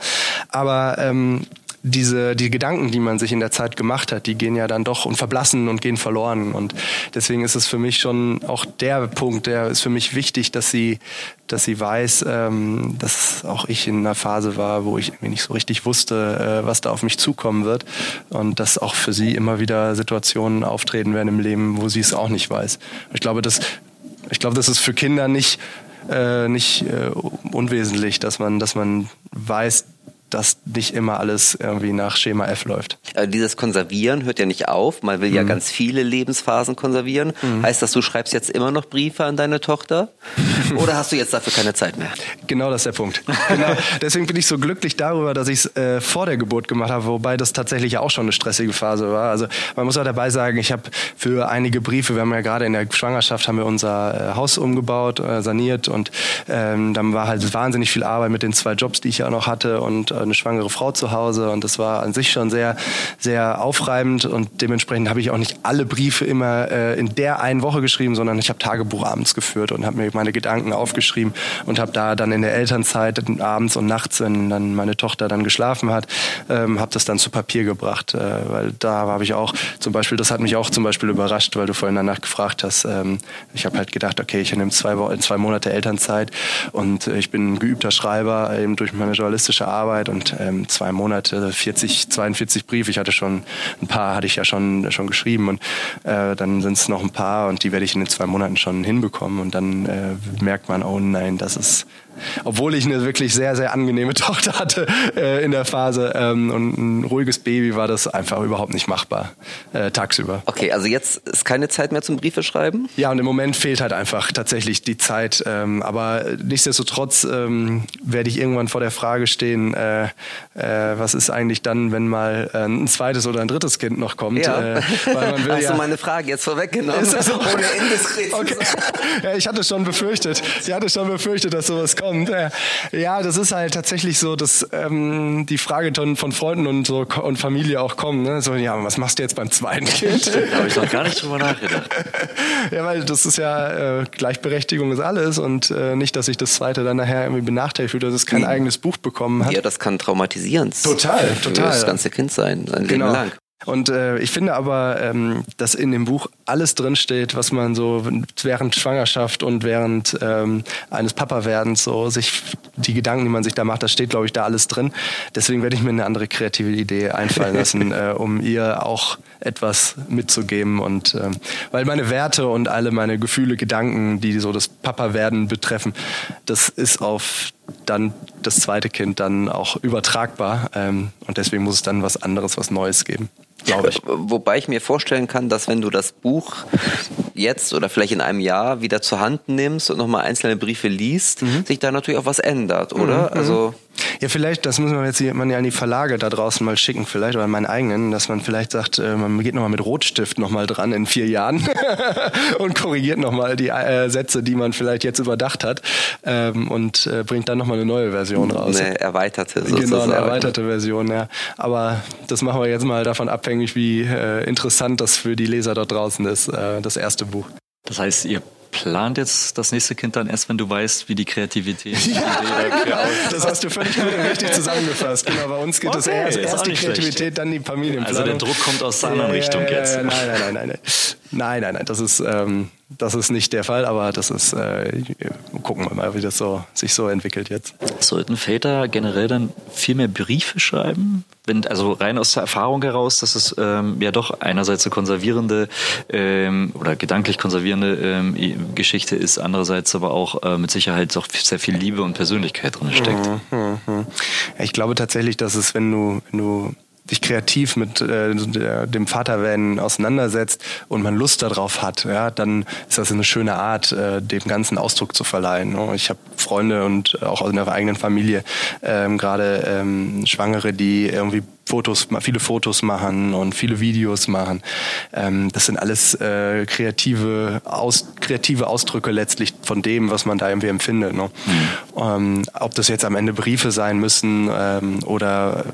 Aber ähm, diese, die Gedanken, die man sich in der Zeit gemacht hat, die gehen ja dann doch und verblassen und gehen verloren. Und deswegen ist es für mich schon auch der Punkt, der ist für mich wichtig, dass sie, dass sie weiß, ähm, dass auch ich in einer Phase war, wo ich irgendwie nicht so richtig wusste, äh, was da auf mich zukommen wird. Und dass auch für sie immer wieder Situationen auftreten werden im Leben, wo sie es auch nicht weiß. Ich glaube, das, ich glaube, das ist für Kinder nicht, äh, nicht äh, unwesentlich, dass man, dass man weiß, dass nicht immer alles irgendwie nach Schema F läuft. Also dieses Konservieren hört ja nicht auf. Man will mhm. ja ganz viele Lebensphasen konservieren. Mhm. Heißt das, du schreibst jetzt immer noch Briefe an deine Tochter? [laughs] Oder hast du jetzt dafür keine Zeit mehr? Genau das ist der Punkt. Genau. [laughs] Deswegen bin ich so glücklich darüber, dass ich es äh, vor der Geburt gemacht habe, wobei das tatsächlich auch schon eine stressige Phase war. Also man muss auch dabei sagen, ich habe für einige Briefe, wir haben ja gerade in der Schwangerschaft haben wir unser äh, Haus umgebaut, äh, saniert und ähm, dann war halt wahnsinnig viel Arbeit mit den zwei Jobs, die ich ja noch hatte und eine schwangere Frau zu Hause und das war an sich schon sehr, sehr aufreibend und dementsprechend habe ich auch nicht alle Briefe immer äh, in der einen Woche geschrieben, sondern ich habe Tagebuch abends geführt und habe mir meine Gedanken aufgeschrieben und habe da dann in der Elternzeit abends und nachts, wenn dann meine Tochter dann geschlafen hat, ähm, habe das dann zu Papier gebracht, äh, weil da habe ich auch zum Beispiel, das hat mich auch zum Beispiel überrascht, weil du vorhin danach gefragt hast. Ähm, ich habe halt gedacht, okay, ich nehme zwei, zwei Monate Elternzeit und äh, ich bin ein geübter Schreiber eben durch meine journalistische Arbeit und ähm, zwei Monate 40, 42 Briefe. Ich hatte schon ein paar, hatte ich ja schon schon geschrieben und äh, dann sind es noch ein paar und die werde ich in den zwei Monaten schon hinbekommen und dann äh, merkt man, oh nein, das ist obwohl ich eine wirklich sehr, sehr angenehme [laughs] Tochter hatte äh, in der Phase ähm, und ein ruhiges Baby, war das einfach überhaupt nicht machbar äh, tagsüber. Okay, also jetzt ist keine Zeit mehr zum Briefe schreiben? Ja, und im Moment fehlt halt einfach tatsächlich die Zeit. Ähm, aber nichtsdestotrotz ähm, werde ich irgendwann vor der Frage stehen, äh, äh, was ist eigentlich dann, wenn mal äh, ein zweites oder ein drittes Kind noch kommt? Ja. Äh, [laughs] Hast ja, du meine Frage jetzt vorweggenommen? Ist das so? [laughs] Ohne indiskret okay. ja, ich hatte schon befürchtet. Ich hatte schon befürchtet, dass sowas kommt kommt. Ja, das ist halt tatsächlich so, dass ähm, die Frage von Freunden und so und Familie auch kommen. Ne? So, ja, was machst du jetzt beim zweiten [laughs] Kind? da habe ich noch gar nicht drüber nachgedacht. ja, weil das ist ja äh, Gleichberechtigung ist alles und äh, nicht, dass sich das zweite dann nachher irgendwie benachteiligt wird, dass es kein mhm. eigenes Buch bekommen hat. Ja, das kann traumatisierend. Total, total. Das ganze Kind sein, sein genau. Leben lang. Und äh, ich finde aber, ähm, dass in dem Buch alles drinsteht, was man so während Schwangerschaft und während ähm, eines Papa-Werdens so sich die Gedanken, die man sich da macht, das steht, glaube ich, da alles drin. Deswegen werde ich mir eine andere kreative Idee einfallen [laughs] lassen, äh, um ihr auch etwas mitzugeben. Und ähm, weil meine Werte und alle meine Gefühle, Gedanken, die so das Papa-Werden betreffen, das ist auf dann das zweite Kind dann auch übertragbar. Ähm, und deswegen muss es dann was anderes, was Neues geben glaube ich. Wobei ich mir vorstellen kann, dass wenn du das Buch jetzt oder vielleicht in einem Jahr wieder zur Hand nimmst und nochmal einzelne Briefe liest, mhm. sich da natürlich auch was ändert, oder? Mhm. Also ja, vielleicht, das muss man jetzt man ja an die Verlage da draußen mal schicken, vielleicht, oder meinen eigenen, dass man vielleicht sagt, äh, man geht nochmal mit Rotstift nochmal dran in vier Jahren [laughs] und korrigiert nochmal die äh, Sätze, die man vielleicht jetzt überdacht hat ähm, und äh, bringt dann nochmal eine neue Version raus. Eine erweiterte sozusagen. Genau, eine erweiterte Version, ja. Aber das machen wir jetzt mal davon abhängig, wie äh, interessant das für die Leser dort draußen ist, äh, das erste Buch. Das heißt, ihr plant jetzt das nächste Kind dann erst, wenn du weißt, wie die Kreativität [laughs] ja, Das hast du völlig gut und richtig zusammengefasst. Genau, bei uns geht okay, es erst, erst die Kreativität, schlecht. dann die Familienplanung. Also der Druck kommt aus der anderen ja, Richtung jetzt. Nein, nein, nein, nein. Nein, nein, nein. Das ist, ähm, das ist nicht der Fall, aber das ist, äh, gucken wir mal, wie das so, sich so entwickelt jetzt. Sollten Väter generell dann viel mehr Briefe schreiben? Wenn, also rein aus der Erfahrung heraus, dass es ähm, ja doch einerseits eine konservierende ähm, oder gedanklich konservierende ähm, Geschichte ist, andererseits aber auch äh, mit Sicherheit auch sehr viel Liebe und Persönlichkeit drin steckt. Mhm, mh, mh. Ich glaube tatsächlich, dass es, wenn du, wenn du dich kreativ mit äh, dem Vaterwerden auseinandersetzt und man Lust darauf hat, ja, dann ist das eine schöne Art, äh, dem Ganzen Ausdruck zu verleihen. Ne? Ich habe Freunde und auch aus der eigenen Familie ähm, gerade ähm, Schwangere, die irgendwie Fotos, viele Fotos machen und viele Videos machen. Ähm, das sind alles äh, kreative, aus, kreative Ausdrücke letztlich von dem, was man da irgendwie empfindet. Ne? Mhm. Ähm, ob das jetzt am Ende Briefe sein müssen ähm, oder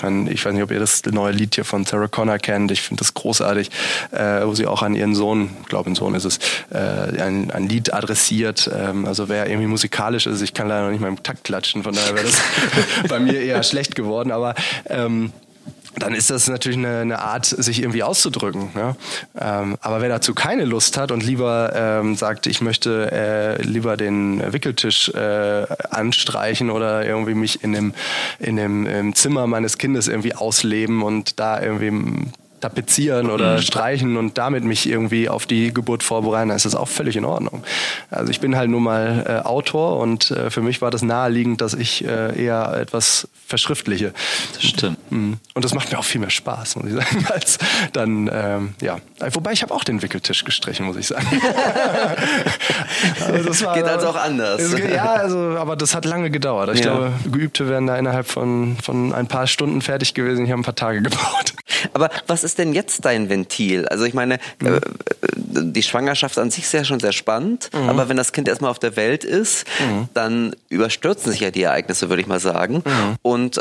ich, mein, ich weiß nicht, ob ihr das neue Lied hier von Sarah Connor kennt. Ich finde das großartig, äh, wo sie auch an ihren Sohn, ich glaube, ein Sohn ist es, äh, ein, ein Lied adressiert. Ähm, also wer irgendwie musikalisch ist, ich kann leider noch nicht mal im Takt klatschen, von daher wäre das [laughs] bei mir eher schlecht geworden. Aber ähm, dann ist das natürlich eine, eine Art, sich irgendwie auszudrücken. Ja? Ähm, aber wer dazu keine Lust hat und lieber ähm, sagt, ich möchte äh, lieber den Wickeltisch äh, anstreichen oder irgendwie mich in dem, in dem Zimmer meines Kindes irgendwie ausleben und da irgendwie tapezieren oder mhm. streichen und damit mich irgendwie auf die Geburt vorbereiten, dann ist das auch völlig in Ordnung. Also ich bin halt nun mal äh, Autor und äh, für mich war das naheliegend, dass ich äh, eher etwas verschriftliche. Das stimmt. Mhm. Und das macht mir auch viel mehr Spaß, muss ich sagen, [laughs] als dann, ähm, ja. Wobei ich habe auch den Wickeltisch gestrichen, muss ich sagen. [laughs] also das war, geht also auch anders. Es, ja, also, aber das hat lange gedauert. Ich ja. glaube, Geübte wären da innerhalb von, von ein paar Stunden fertig gewesen. Ich habe ein paar Tage [laughs] gebraucht. Aber was ist denn jetzt dein Ventil? Also ich meine, mhm. äh, die Schwangerschaft an sich ist ja schon sehr spannend, mhm. aber wenn das Kind erstmal auf der Welt ist, mhm. dann überstürzen sich ja die Ereignisse, würde ich mal sagen. Mhm. Und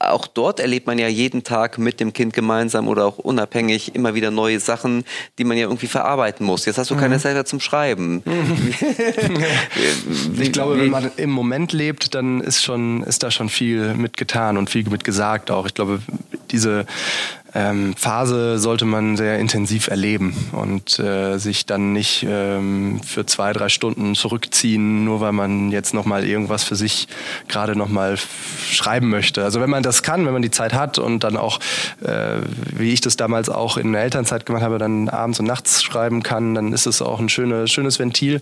auch dort erlebt man ja jeden Tag mit dem Kind gemeinsam oder auch unabhängig immer wieder neue Sachen, die man ja irgendwie verarbeiten muss. Jetzt hast du keine mhm. Zeit mehr zum Schreiben. [laughs] ich glaube, wenn man im Moment lebt, dann ist schon, ist da schon viel mit getan und viel mit gesagt auch. Ich glaube, diese ähm, Phase sollte man sehr intensiv erleben und äh, sich dann nicht ähm, für zwei, drei Stunden zurückziehen, nur weil man jetzt nochmal irgendwas für sich gerade nochmal schreiben möchte. Also wenn man das kann, wenn man die Zeit hat und dann auch, äh, wie ich das damals auch in der Elternzeit gemacht habe, dann abends und nachts schreiben kann, dann ist es auch ein schöne, schönes Ventil.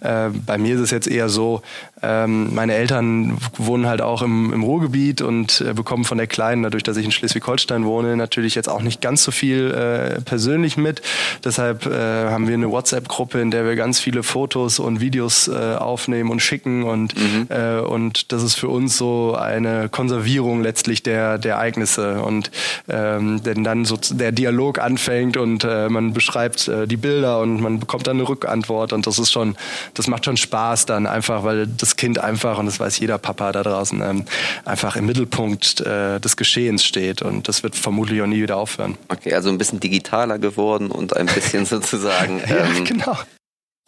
Äh, bei mir ist es jetzt eher so, ähm, meine Eltern wohnen halt auch im, im Ruhrgebiet und äh, bekommen von der Kleinen, dadurch, dass ich in Schleswig-Holstein wohne, natürlich jetzt auch nicht ganz so viel äh, persönlich mit. Deshalb äh, haben wir eine WhatsApp-Gruppe, in der wir ganz viele Fotos und Videos äh, aufnehmen und schicken und, mhm. äh, und das ist für uns so eine Konservierung letztlich der, der Ereignisse und ähm, denn dann so der Dialog anfängt und äh, man beschreibt äh, die Bilder und man bekommt dann eine Rückantwort und das ist schon, das macht schon Spaß dann einfach, weil das Kind einfach, und das weiß jeder Papa da draußen, ähm, einfach im Mittelpunkt äh, des Geschehens steht. Und das wird vermutlich auch nie wieder aufhören. Okay, also ein bisschen digitaler geworden und ein bisschen [laughs] sozusagen. [laughs] Ähm, ja, genau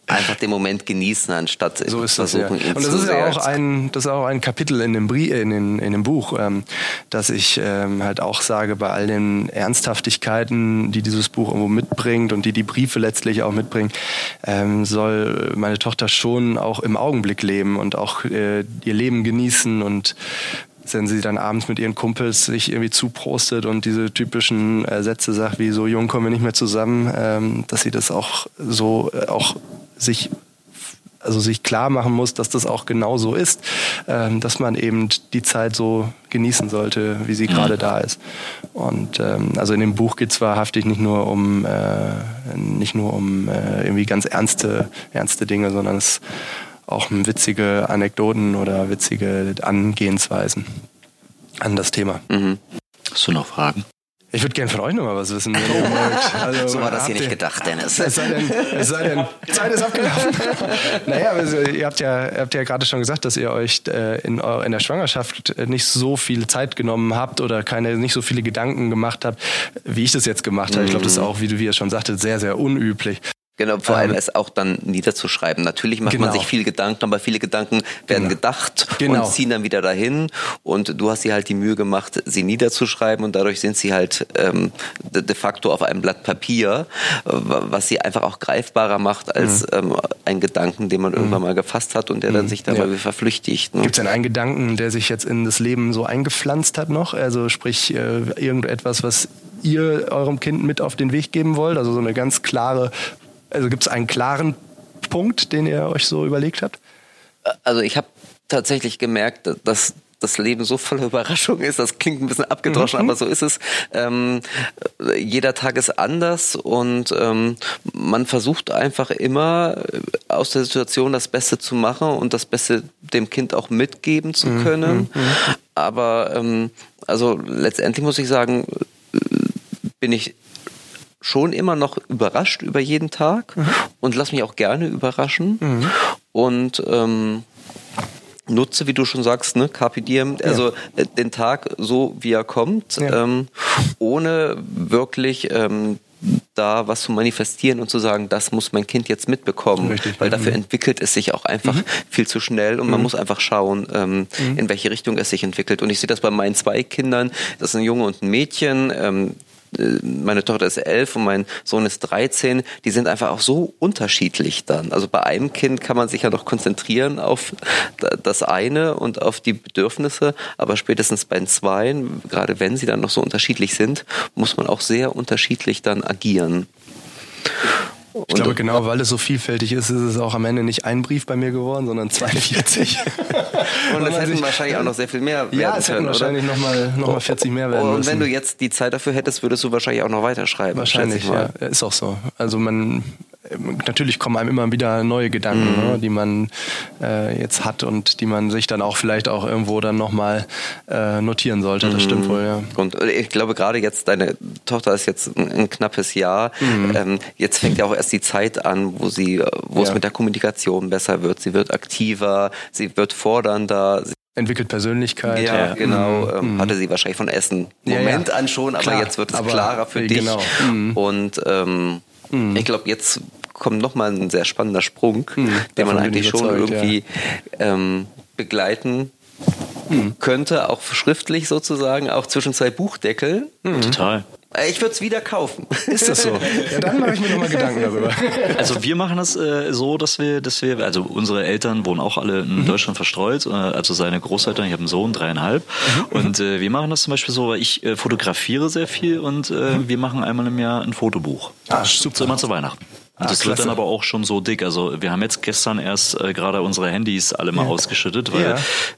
einfach den Moment genießen, anstatt so ist das, versuchen, ja. Und das ist ja auch ein, das ist auch ein Kapitel in dem, Brie in, den, in dem Buch, ähm, dass ich ähm, halt auch sage, bei all den Ernsthaftigkeiten, die dieses Buch irgendwo mitbringt und die die Briefe letztlich auch mitbringen, ähm, soll meine Tochter schon auch im Augenblick leben und auch äh, ihr Leben genießen und wenn sie dann abends mit ihren Kumpels sich irgendwie zuprostet und diese typischen äh, Sätze sagt, wie so jung kommen wir nicht mehr zusammen, ähm, dass sie das auch so äh, auch sich also sich klar machen muss, dass das auch genau so ist, ähm, dass man eben die Zeit so genießen sollte, wie sie gerade mhm. da ist. Und ähm, also in dem Buch geht es wahrhaftig nicht nur um äh, nicht nur um äh, irgendwie ganz ernste ernste Dinge, sondern es auch witzige Anekdoten oder witzige Angehensweisen an das Thema. Mhm. Hast du noch Fragen? Ich würde gerne von euch noch mal was wissen. Also, so war das hier nicht gedacht, Dennis. Es sei denn, es sei denn Zeit ist abgelaufen. [laughs] naja, also, ihr habt ja, habt ja gerade schon gesagt, dass ihr euch äh, in, in der Schwangerschaft nicht so viel Zeit genommen habt oder keine, nicht so viele Gedanken gemacht habt, wie ich das jetzt gemacht habe. Ich glaube, das ist auch, wie du wie ihr schon sagtet, sehr, sehr unüblich. Genau, vor allem ähm, es auch dann niederzuschreiben. Natürlich macht genau. man sich viel Gedanken, aber viele Gedanken werden genau. gedacht genau. und ziehen dann wieder dahin. Und du hast dir halt die Mühe gemacht, sie niederzuschreiben und dadurch sind sie halt ähm, de facto auf einem Blatt Papier, was sie einfach auch greifbarer macht als mhm. ähm, ein Gedanken, den man mhm. irgendwann mal gefasst hat und der dann mhm. sich dabei ja. verflüchtigt. Ne? Gibt es denn einen Gedanken, der sich jetzt in das Leben so eingepflanzt hat noch? Also sprich äh, irgendetwas, was ihr eurem Kind mit auf den Weg geben wollt? Also so eine ganz klare also gibt es einen klaren Punkt, den ihr euch so überlegt habt? Also ich habe tatsächlich gemerkt, dass das Leben so voller Überraschungen ist. Das klingt ein bisschen abgedroschen, mhm. aber so ist es. Ähm, jeder Tag ist anders und ähm, man versucht einfach immer aus der Situation das Beste zu machen und das Beste dem Kind auch mitgeben zu mhm. können. Mhm. Aber ähm, also letztendlich muss ich sagen, bin ich schon immer noch überrascht über jeden Tag mhm. und lass mich auch gerne überraschen. Mhm. Und ähm, nutze, wie du schon sagst, ne, Carpe Diem, also ja. Äh, den Tag so, wie er kommt, ja. ähm, ohne wirklich ähm, da was zu manifestieren und zu sagen, das muss mein Kind jetzt mitbekommen, Richtig, weil dafür mhm. entwickelt es sich auch einfach mhm. viel zu schnell und man mhm. muss einfach schauen, ähm, mhm. in welche Richtung es sich entwickelt. Und ich sehe das bei meinen zwei Kindern, das ist ein Junge und ein Mädchen, ähm, meine Tochter ist elf und mein Sohn ist 13, die sind einfach auch so unterschiedlich dann. Also bei einem Kind kann man sich ja noch konzentrieren auf das eine und auf die Bedürfnisse, aber spätestens bei Zweien, gerade wenn sie dann noch so unterschiedlich sind, muss man auch sehr unterschiedlich dann agieren. Ich glaube, genau weil es so vielfältig ist, ist es auch am Ende nicht ein Brief bei mir geworden, sondern 42. [laughs] und es hätten wahrscheinlich auch noch sehr viel mehr werden Ja, es hätten wahrscheinlich nochmal noch mal 40 mehr werden Und müssen. wenn du jetzt die Zeit dafür hättest, würdest du wahrscheinlich auch noch weiterschreiben. Wahrscheinlich, ja. Ist auch so. Also man natürlich kommen einem immer wieder neue Gedanken, mhm. ne, die man äh, jetzt hat und die man sich dann auch vielleicht auch irgendwo dann nochmal äh, notieren sollte. Das stimmt mhm. wohl, ja. Und ich glaube gerade jetzt, deine Tochter ist jetzt ein, ein knappes Jahr. Mhm. Ähm, jetzt fängt ja auch erst die Zeit an, wo sie, wo ja. es mit der Kommunikation besser wird. Sie wird aktiver, sie wird fordernder. entwickelt Persönlichkeit. Ja, ja. genau. Mhm. Ähm, hatte sie wahrscheinlich von Essen Moment ja, ja. an schon, aber Klar, jetzt wird es klarer für dich. Genau. Mhm. Und ähm, mhm. ich glaube, jetzt kommt nochmal ein sehr spannender Sprung, mhm. den man eigentlich schon irgendwie ähm, begleiten mhm. könnte, auch schriftlich sozusagen, auch zwischen zwei Buchdeckeln. Mhm. Total. Ich würde es wieder kaufen. Ist das so? [laughs] ja, dann mache ich mir nochmal Gedanken darüber. Also wir machen das äh, so, dass wir, dass wir, also unsere Eltern wohnen auch alle in mhm. Deutschland verstreut, äh, also seine Großeltern, ich habe einen Sohn, dreieinhalb. Mhm. Und äh, wir machen das zum Beispiel so, weil ich äh, fotografiere sehr viel und äh, mhm. wir machen einmal im Jahr ein Fotobuch. Ah, super. So immer zu Weihnachten. Ah, das wird dann aber auch schon so dick. Also wir haben jetzt gestern erst äh, gerade unsere Handys alle mal ja. ausgeschüttet, weil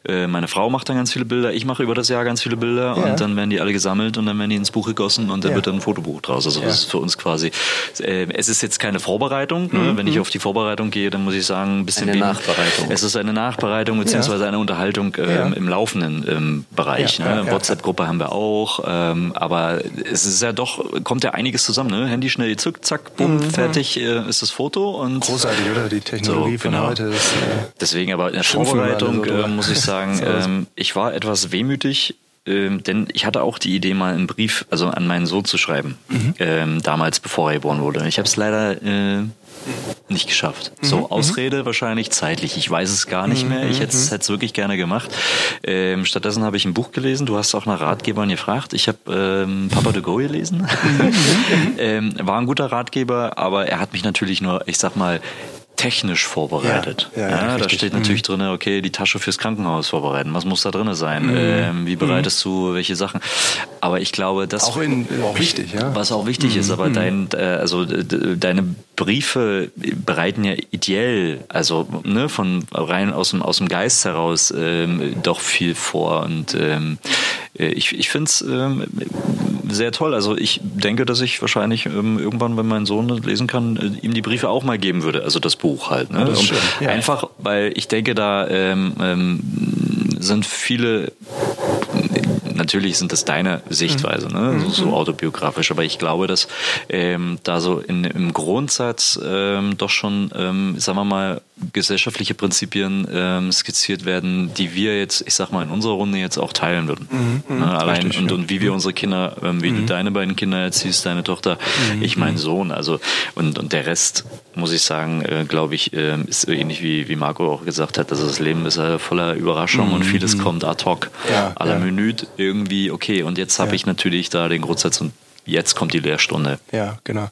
ja. äh, meine Frau macht dann ganz viele Bilder, ich mache über das Jahr ganz viele Bilder ja. und dann werden die alle gesammelt und dann werden die ins Buch gegossen und dann wird dann ein Fotobuch draus. Also das ist für uns quasi, äh, es ist jetzt keine Vorbereitung. Ne? Mhm. Wenn ich mhm. auf die Vorbereitung gehe, dann muss ich sagen, ein bisschen eine Nachbereitung. Es ist eine Nachbereitung beziehungsweise eine Unterhaltung ähm, im laufenden ähm, Bereich. Ne? WhatsApp-Gruppe haben wir auch, ähm, aber es ist ja doch, kommt ja einiges zusammen. Ne? Handy schnell, zück, zack, bumm, mhm. fertig äh, ist das Foto. Und Großartig, oder? Die Technologie so, genau. von heute. Das, äh, Deswegen aber in der Vorbereitung so, äh, muss ich sagen, [laughs] ähm, ich war etwas wehmütig, ähm, denn ich hatte auch die Idee, mal einen Brief also an meinen Sohn zu schreiben, mhm. ähm, damals, bevor er geboren wurde. Ich habe es leider äh, nicht geschafft. Mhm. So, Ausrede mhm. wahrscheinlich zeitlich. Ich weiß es gar nicht mehr. Ich hätte es mhm. wirklich gerne gemacht. Ähm, stattdessen habe ich ein Buch gelesen. Du hast auch nach Ratgebern gefragt. Ich habe ähm, Papa de Go gelesen. Mhm. [laughs] ähm, war ein guter Ratgeber, aber er hat mich natürlich nur, ich sag mal, technisch vorbereitet. Ja, ja, ja, ja da steht natürlich mhm. drin, okay, die Tasche fürs Krankenhaus vorbereiten. Was muss da drin sein? Mhm. Ähm, wie bereitest mhm. du welche Sachen? Aber ich glaube, das auch, in, auch wichtig, ja. Was auch wichtig mhm. ist, aber mhm. dein, äh, also deine Briefe bereiten ja ideell, also ne, von rein aus dem aus dem Geist heraus ähm, doch viel vor und ähm, äh, ich, ich finde es ähm, sehr toll. Also ich denke, dass ich wahrscheinlich ähm, irgendwann, wenn mein Sohn lesen kann, äh, ihm die Briefe auch mal geben würde. Also das Buch halt. Ne? Ja, einfach, weil ich denke, da ähm, ähm, sind viele natürlich sind das deine Sichtweise, ne? Mhm. so, so, autobiografisch, aber ich glaube, dass ähm, da so in, im Grundsatz ähm, doch schon, ähm, sagen wir mal, gesellschaftliche Prinzipien ähm, skizziert werden, die wir jetzt, ich sag mal, in unserer Runde jetzt auch teilen würden. Mhm, mhm. ne? Allein richtig, und, ja. und wie wir unsere Kinder, ähm, wie mhm. du deine beiden Kinder erziehst, deine Tochter, mhm. ich meinen Sohn, also und, und der Rest, muss ich sagen, äh, glaube ich, äh, ist ähnlich wie, wie Marco auch gesagt hat, dass das Leben ist äh, voller Überraschungen und mhm, vieles mhm. kommt ad hoc, ja, à la ja. Minute irgendwie, okay, und jetzt habe ich natürlich da den Grundsatz und jetzt kommt die Lehrstunde. Ja, genau.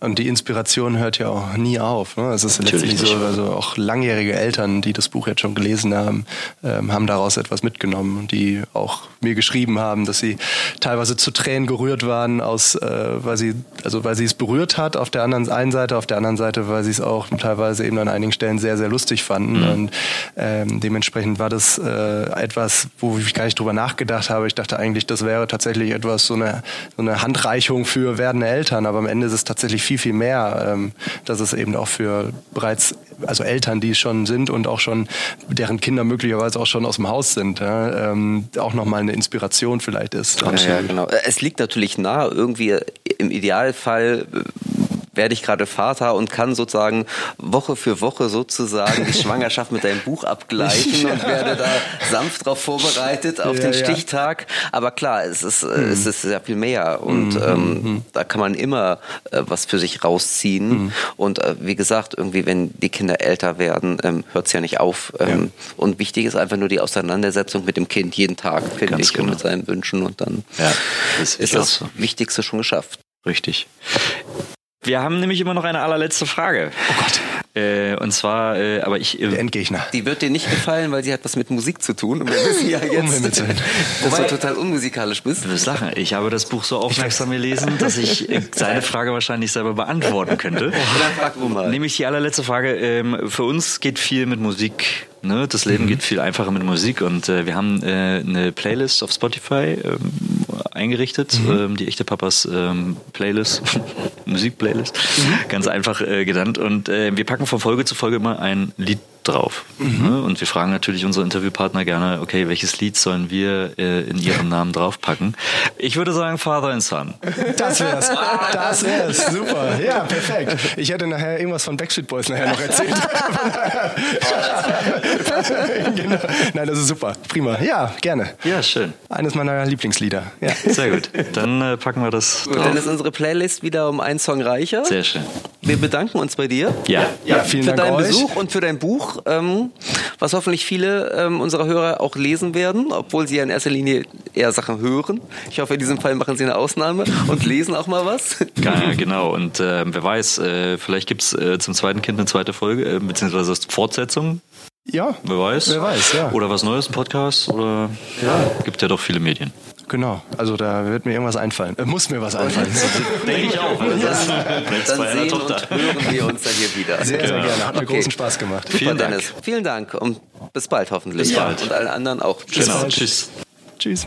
Und die Inspiration hört ja auch nie auf. Ne? Es ist Natürlich letztlich so, also auch langjährige Eltern, die das Buch jetzt schon gelesen haben, ähm, haben daraus etwas mitgenommen, die auch mir geschrieben haben, dass sie teilweise zu Tränen gerührt waren, aus, äh, weil sie, also weil sie es berührt hat auf der anderen einen Seite, auf der anderen Seite, weil sie es auch teilweise eben an einigen Stellen sehr, sehr lustig fanden. Mhm. Und ähm, dementsprechend war das äh, etwas, wo ich gar nicht drüber nachgedacht habe. Ich dachte eigentlich, das wäre tatsächlich etwas, so eine, so eine Handreichung für werdende Eltern, aber am Ende ist es tatsächlich viel, viel mehr, ähm, dass es eben auch für bereits, also Eltern, die schon sind und auch schon, deren Kinder möglicherweise auch schon aus dem Haus sind, ja, ähm, auch nochmal eine Inspiration vielleicht ist. Ja, ja, genau. Es liegt natürlich nahe, irgendwie im Idealfall werde ich gerade Vater und kann sozusagen Woche für Woche sozusagen die [laughs] Schwangerschaft mit deinem Buch abgleichen ja. und werde da sanft darauf vorbereitet auf ja, den Stichtag. Aber klar, es ist, mhm. es ist sehr viel mehr und mhm. ähm, mhm. da kann man immer äh, was für sich rausziehen. Mhm. Und äh, wie gesagt, irgendwie, wenn die Kinder älter werden, ähm, hört es ja nicht auf. Ähm, und wichtig ist einfach nur die Auseinandersetzung mit dem Kind jeden Tag, finde ich, genau. und mit seinen Wünschen und dann ist, ist das Wichtigste schon geschafft. Richtig. Wir haben nämlich immer noch eine allerletzte Frage. Oh Gott. Äh, und zwar, äh, aber ich. Äh, Der Endgegner. Die wird dir nicht gefallen, weil sie hat was mit Musik zu tun. Und wir wissen ja jetzt, dass [laughs] du total unmusikalisch bist. Du wirst lachen. Ich habe das Buch so aufmerksam gelesen, dass ich äh, seine Frage wahrscheinlich selber beantworten könnte. [laughs] Dann frag du mal. Nämlich die allerletzte Frage. Ähm, für uns geht viel mit Musik Ne? Das Leben mhm. geht viel einfacher mit Musik und äh, wir haben äh, eine Playlist auf Spotify, äh, eingerichtet, mhm. ähm, die echte Papas ähm, Playlist, [laughs] Musikplaylist, mhm. ganz einfach äh, genannt. Und äh, wir packen von Folge zu Folge immer ein Lied drauf. Mhm. Ne? Und wir fragen natürlich unsere Interviewpartner gerne, okay, welches Lied sollen wir äh, in ihrem Namen draufpacken? Ich würde sagen Father and Son. Das wär's. [laughs] Das wär's. [laughs] Super. Ja, perfekt. Ich hätte nachher irgendwas von Backstreet Boys nachher noch erzählt. [laughs] genau. Nein, das ist super. Prima. Ja, gerne. Ja, schön. Eines meiner Lieblingslieder. Ja. Sehr gut. Dann äh, packen wir das drauf. Dann ist unsere Playlist wieder um einen Song reicher. Sehr schön. Wir bedanken uns bei dir. Ja. Ja, vielen für Dank deinen euch. Besuch und für dein Buch ähm, was hoffentlich viele ähm, unserer Hörer auch lesen werden, obwohl sie ja in erster Linie eher Sachen hören. Ich hoffe, in diesem Fall machen sie eine Ausnahme und lesen auch mal was. [laughs] Ja, genau. Und äh, wer weiß, äh, vielleicht gibt es äh, zum zweiten Kind eine zweite Folge, äh, beziehungsweise Fortsetzung. Ja. Wer weiß. Wer weiß, ja. Oder was Neues, ein Podcast. Oder ja. gibt ja doch viele Medien. Genau, also da wird mir irgendwas einfallen. Äh, muss mir was einfallen. [laughs] Denke ich auch. Also das dann sehen und hören wir uns dann hier wieder. Sehr, sehr gerne. Hat mir okay. großen Spaß gemacht. Super, Vielen Dank. Dennis. Vielen Dank und bis bald hoffentlich. Bis bald. Und allen anderen auch. Tschüss. Genau. Tschüss. Tschüss.